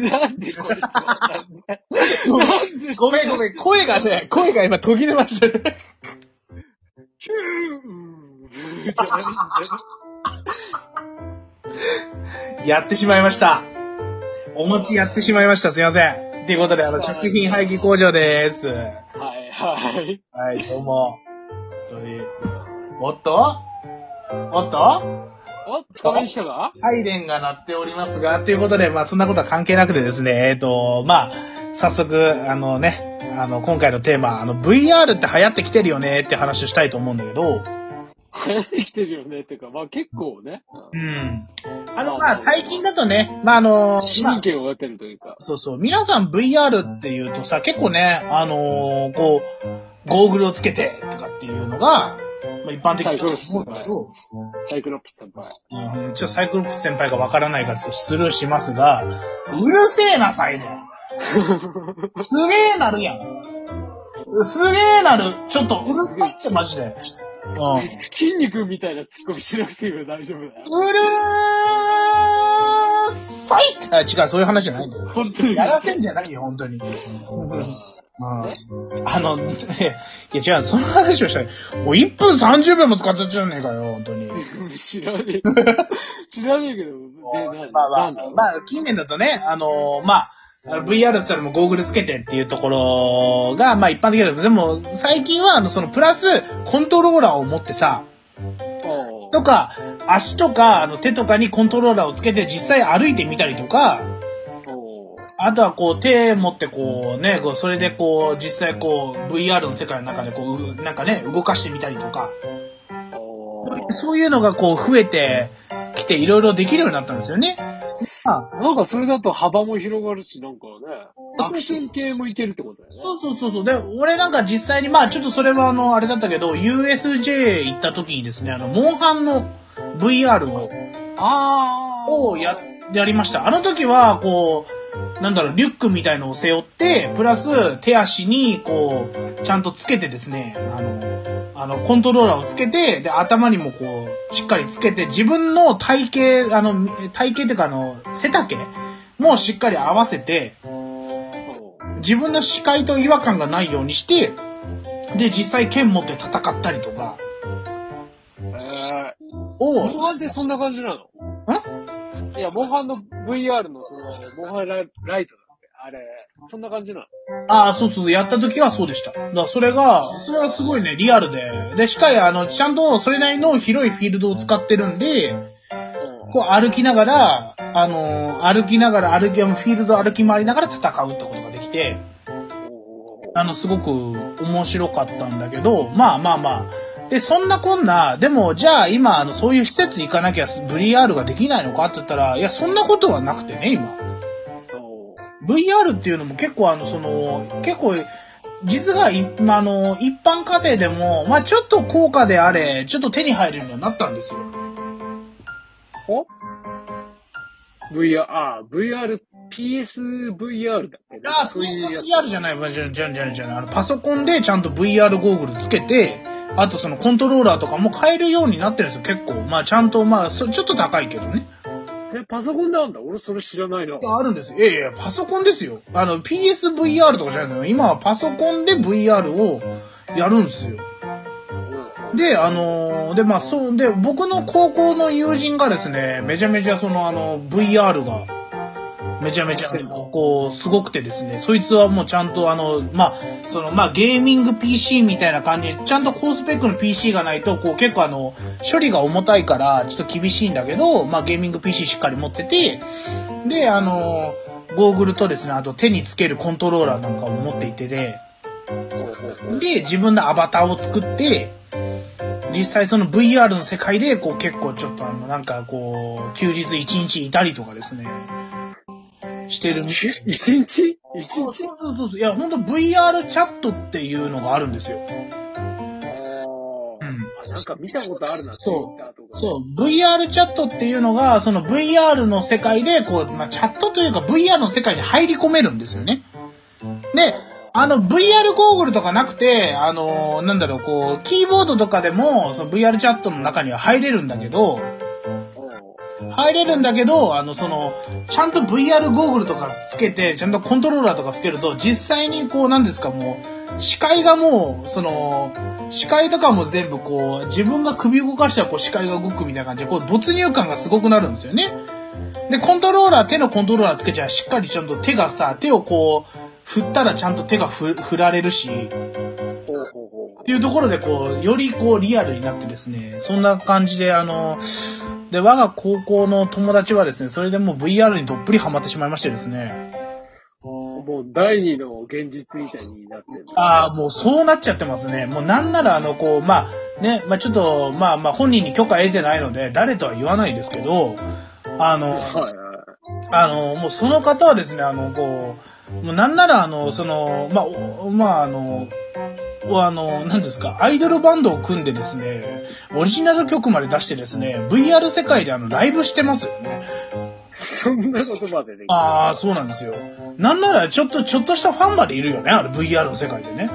なんでこれわかんないなんでごめんごめん、声がね、声が今途切れましたね。キューじゃないんだよやってしまいました。お餅やってしまいました。すいません。ということで、あの、食品廃棄工場です。はいはい。はい、どうも。本当に。おっと？おっと？おっ、これ来たか？サイレンが鳴っておりますが、ということで、まあ、そんなことは関係なくてですね、えっ、と、まあ、早速、あのね、あの、今回のテーマ、あの、VR って流行ってきてるよねって話をしたいと思うんだけど、流行ってきてるよね。ってか、まあ結構ね。うん。あの、まあ、最近だとね、まあ、あの、まあ神経を得てるというか。そうそう。皆さん VR って言うとさ、結構ね、あのーこう、ゴーグルをつけてとかっていうのが、まあ、一般的だと思うんだけど、サイクロプス先輩。うんちょっとサイクロプス先輩がわからないからちょっとスルーしますが、うるせえな、サイレン。すげえなるやん。すげえなる。ちょっとうるさいって、マジで。うん。筋肉みたいなツッコミしなくていいよ、大丈夫だよ。うるーさいあ、違う、そういう話じゃないんだよ。本当に。やらせんじゃないよ、本当に。うんあの、いや違う、その話をしたい。もう1分30秒も使っちゃっちゃうねえかよ、本当に。知らねえ。知らねえけど、まあまあまあ、近年だとね、あのまあ、VR って言ったらもうゴーグルつけてっていうところが、まあ一般的だけど、でも最近はあの、そのプラスコントローラーを持ってさ、とか、足とか、あの手とかにコントローラーをつけて実際歩いてみたりとか、あとはこう手持ってこうね、こうそれでこう実際こう VR の世界の中でこう、うなんかね、動かしてみたりとか、そういうのがこう増えてきていろいろできるようになったんですよね。まあなんかそれだと幅も広がるし、なんかね、アクション系もいけるってことだよね。そうそうそうそう。で、俺なんか実際に、まあちょっとそれはあの、あれだったけど、USJ 行った時にですね、あの、モンハンの VR を、あー。をや、やりました。あの時は、こう、なんだろう、リュックみたいのを背負って、プラス手足に、こう、ちゃんとつけてですね、あの、あの、コントローラーをつけて、で、頭にもこう、しっかりつけて、自分の体型、あの、体型っていうかあの、背丈もしっかり合わせて、自分の視界と違和感がないようにして、で、実際剣持って戦ったりとかえをー、モンハンってそんな感じなの？いや、モンハンの VR のその、モンハンライライトだって、あれ、そんな感じなの？ああ、そうそう、やった時はそうでした。だからそれが、それはすごいね、リアルで。で、しかも、あの、ちゃんとそれなりの広いフィールドを使ってるんで、こう歩きながら、あの、歩きながら、歩き、フィールド歩き回りながら戦うってことができて、あの、すごく面白かったんだけど、まあまあまあ。で、そんなこんな、でも、じゃあ今、あの、そういう施設行かなきゃ VR ができないのか？って言ったら、いや、そんなことはなくてね、今。VR っていうのも結構あの、その、結構、実がああの、一般家庭でも、まあちょっと高価であれ、ちょっと手に入るようになったんですよ。お ?VR、あー、VR、PSVR だっけ？ああ、そういうやつ。VR じゃない、じゃじゃじゃじゃ。あの、パソコンでちゃんと VR ゴーグルつけて、あとそのコントローラーとかも買えるようになってるんですよ、結構。まあちゃんと、まあ、そちょっと高いけどね。え、パソコンであんだ？俺それ知らないな。あるんですよ。いやいや、パソコンですよ。あの、PSVR とかじゃないですよ。今はパソコンで VR をやるんですよ。で、あのーで、まあ、そう、で、僕の高校の友人がですね、めちゃめちゃその、あの、VR が、めちゃめちゃ、こう、すごくてですね、そいつはもうちゃんとあの、まあ、その、まあ、ゲーミング PC みたいな感じで、ちゃんと高スペックの PC がないと、こう、結構あの、処理が重たいから、ちょっと厳しいんだけど、まあ、ゲーミング PC しっかり持ってて、で、あの、ゴーグルとですね、あと手につけるコントローラーなんかも持っていてで、で、自分のアバターを作って、実際その VR の世界で、こう結構ちょっとあの、なんかこう、休日一日いたりとかですね、してる店。一日？一そう日そうそうそう。いや、ほんと VR チャットっていうのがあるんですよ。あうん。ーなんか見たことあるな、そう。そう、VR チャットっていうのが、その VR の世界で、こう、まあ、チャットというか VR の世界に入り込めるんですよね。で、あの、VR ゴーグルとかなくて、あの、なんだろう、こう、キーボードとかでも、その VR チャットの中には入れるんだけど、入れるんだけど、あの、その、ちゃんと VR ゴーグルとかつけて、ちゃんとコントローラーとかつけると、実際にこう、なんですか、もう、視界がもう、その、視界とかも全部こう、自分が首動かしたらこう視界が動くみたいな感じで、こう、没入感がすごくなるんですよね。で、コントローラー、手のコントローラーつけちゃしっかりちゃんと手がさ、手をこう、振ったらちゃんと手が振振られるし、っていうところで、こう、よりこう、リアルになってですね、そんな感じで、あの、で、我が高校の友達はですね、それでもう VR にどっぷりハマってしまいましてですね、う。もう第二の現実みたいになってる。ああ、もうそうなっちゃってますね。もうなんならあの、こう、まあ、ね、まあちょっと、まあまあ本人に許可得てないので、誰とは言わないですけど、あの、はいはい。あの、もうその方はですね、あの、こう、もうなんならあの、その、まあ、おまああの、おあの、何ですか、アイドルバンドを組んでですね、オリジナル曲まで出してですね、VR 世界であの、ライブしてますよね。そんなことまでできる。ああ、そうなんですよ。なんなら、ちょっと、ちょっとしたファンまでいるよね、あれ VR の世界でね。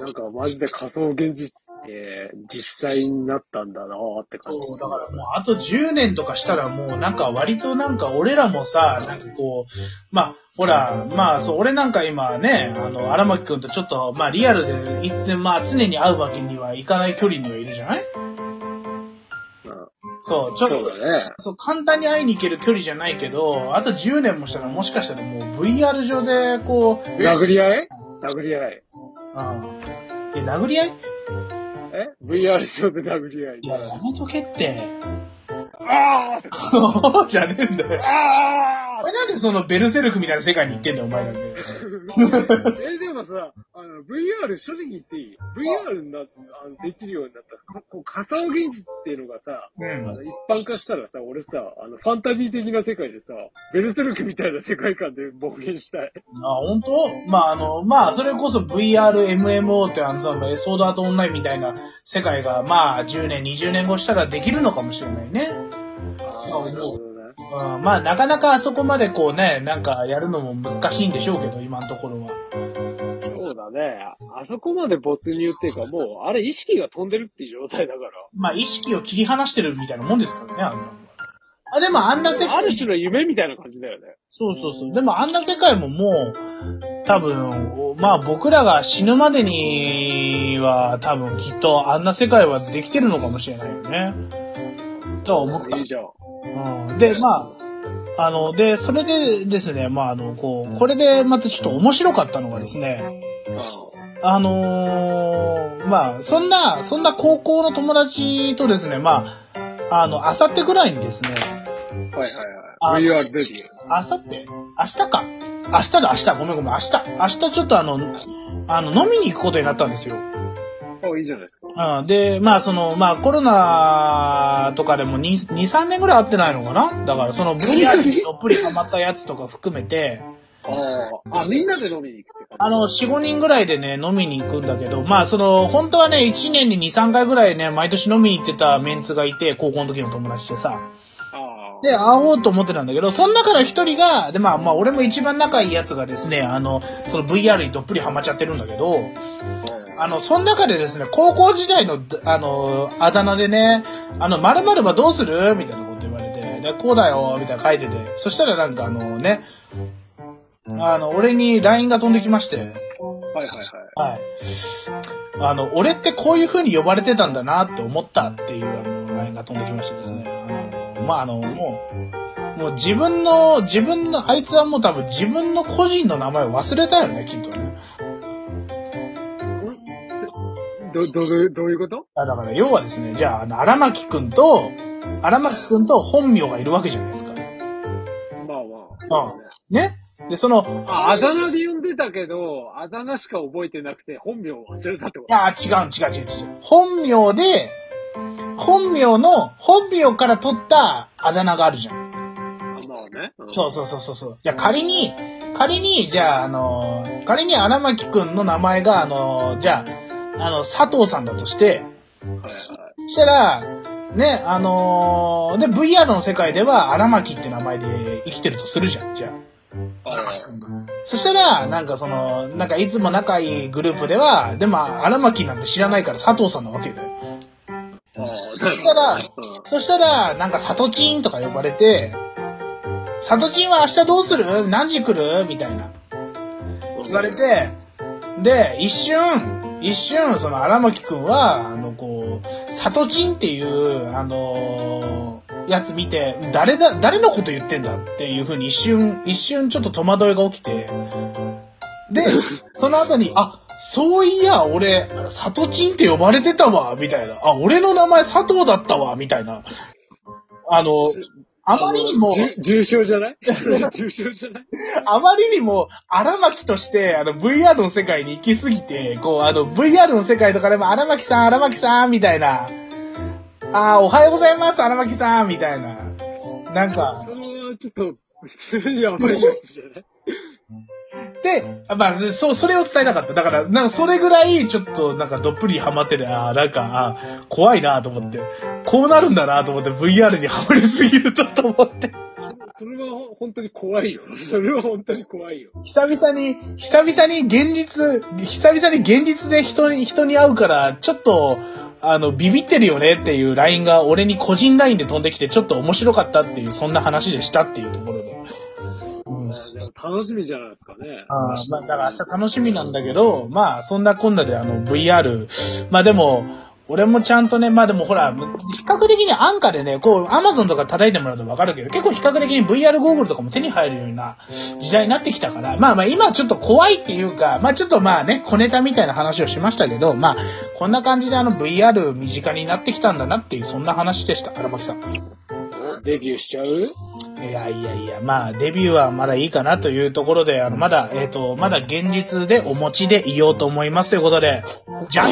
なんかマジで仮想現実って実際になったんだなーって感じそう、だからもうあと10年とかしたらもうなんか割となんか俺らもさ、なんかこう、まあ、ほら、まあそう、俺なんか今ね、あの、荒牧くんとちょっと、まあリアルで、いつ、まあ常に会うわけにはいかない距離にはいるじゃない？そう、ちょっと、そね。そう、簡単に会いに行ける距離じゃないけど、あと10年もしたらもしかしたらもう VR 上でこう、殴り合い？殴り合い。うん。え、殴り合い？え ?VR 上で殴り合いい。や、やめとけって。あーじゃねえんだよ。あお前なんでそのベルセルクみたいな世界に行ってんだよ、お前なんで。ー え、でもさ、あの、VR 正直言っていい ?VR になっあのできるようになったら、こう仮想現実っていうのがさ、うんあの一般化したらさ、俺さ、あの、ファンタジー的な世界でさ、ベルセルクみたいな世界観で冒険したい。あ、本当？まあ、あの、まあ、それこそ VR、MMO ってあのさ、ソードアートオンラインみたいな世界が、まあ、10年、20年後したらできるのかもしれないね。ああなるほどね。うん、まあ、なかなかあそこまでこうね、なんかやるのも難しいんでしょうけど、今のところは。そうだね。あそこまで没入っていうか、もう、あれ意識が飛んでるっていう状態だから。まあ、意識を切り離してるみたいなもんですからね、あんな。あ、でもあんな世界ある種の夢みたいな感じだよね。そうそうそう。でもあんな世界ももう、多分、まあ僕らが死ぬまでには多分きっとあんな世界はできてるのかもしれないよね。とは思ったいい。じゃん。うん、で、まあ、あの、で、それでですね、まああの、こう、これでまたちょっと面白かったのがですね、あのーまあ、そんな、そんな高校の友達とですね、まあ、あの、あさってぐらいにですね、はいあはいはい。ュー。あさって？明日か。明日だ、明日。ごめんごめん、明日。明日ちょっとあの、あの、飲みに行くことになったんですよ。あ、いいじゃないですか。うん。で、まあその、まあコロナとかでも2、2 3年ぐらい会ってないのかな？だからその VR にどっぷりハマったやつとか含めて、ああ。あ、みんなで飲みに行く。あの、4、5人ぐらいでね、飲みに行くんだけど、まあその、本当はね、1年に2、3回ぐらいね、毎年飲みに行ってたメンツがいて、高校の時の友達でさ。で、会おうと思ってたんだけど、その中の一人が、で、まあまあ、俺も一番仲いいやつがですね、あの、その VR にどっぷりハマっちゃってるんだけど、あの、その中でですね、高校時代の、あの、あだ名でね、あの、〇〇はどうする？みたいなこと言われて、で、こうだよ、みたいな書いてて、そしたらなんかあのね、あの、俺に LINE が飛んできまして、はいはいはい。はい。あの、俺ってこういう風に呼ばれてたんだなって思ったっていう、あの、LINE が飛んできましてですね。あの、まあ、あの、もう、もう自分の、自分の、あいつはもう多分自分の個人の名前を忘れたよね、きっとね。ど、ど、どどういうこと？あだから、要はですね、じゃあ、あの、荒牧くんと、荒牧くんと本名がいるわけじゃないですか。まあまあ。そうだね？ねで、その、あ、あだ名で呼んでたけど、あだ名しか覚えてなくて、本名を忘れたってこいや、違う、違う、違う、違う。本名で、本名の、本名から取ったあだ名があるじゃん。まあね。うんそうそうそうそうそう。じゃあ仮に、仮に、じゃあ、あの、仮に荒牧くんの名前が、あの、じゃあ、あの、佐藤さんだとして、はいはい。そしたら、ね、あので、VR の世界では荒牧って名前で生きてるとするじゃん、じゃあ。そしたら、なんかその、なんかいつも仲いいグループでは、でも荒牧なんて知らないから佐藤さんなわけだよ。そしたらうんそしたら、なんかサトチンとか呼ばれて、サトチンは明日どうする？何時来る？みたいな。言われて、で、一瞬、一瞬、その荒牧くんは、あの、こう、サトチンっていう、あのーやつ見て、誰だ、誰のこと言ってんだっていう風に一瞬、一瞬ちょっと戸惑いが起きて、で、その後に、あ、そういや、俺、サトチンって呼ばれてたわ、みたいな。あ、俺の名前佐藤だったわ、みたいな。あの、あまりにも、重症じゃない？重症じゃない？あまりにも荒牧として、あの、VR の世界に行きすぎて、こう、あの、VR の世界とかでも荒牧さん、荒牧さん、みたいな。あーおはようございます、荒牧さん、みたいな。なんか、その、ちょっと、普通にやばいやつじゃない？で、まあ、そう、それを伝えたかった。だから、なんかそれぐらい、ちょっと、なんかどっぷりハマってて、ああ、なんか、あー怖いなと思って。こうなるんだなと思って VR にハマりすぎるとと思って。それは本当に怖いよ。それは本当に怖いよ。久々に、久々に現実、久々に現実で人に、人に会うから、ちょっと、あの、ビビってるよねっていう LINE が俺に個人 LINE で飛んできて、ちょっと面白かったっていう、そんな話でしたっていうところで。楽しみじゃないですかね。あまあ、だから明日楽しみなんだけど、まあ、そんなこんなであの、VR、まあでも、俺もちゃんとね、まあでもほら、比較的に安価でね、こう、アマゾンとか叩いてもらうとわかるけど、結構比較的に VR ゴーグルとかも手に入るような時代になってきたから、まあまあ今ちょっと怖いっていうか、まあちょっとまあね、小ネタみたいな話をしましたけど、まあ、こんな感じであの VR 身近になってきたんだなっていう、そんな話でした、荒牧さん。デビューしちゃう？いやいやいや、まあ、デビューはまだいいかなというところで、あの、まだ、えっ、と、まだ現実でお持ちでいようと思いますということで、じゃあ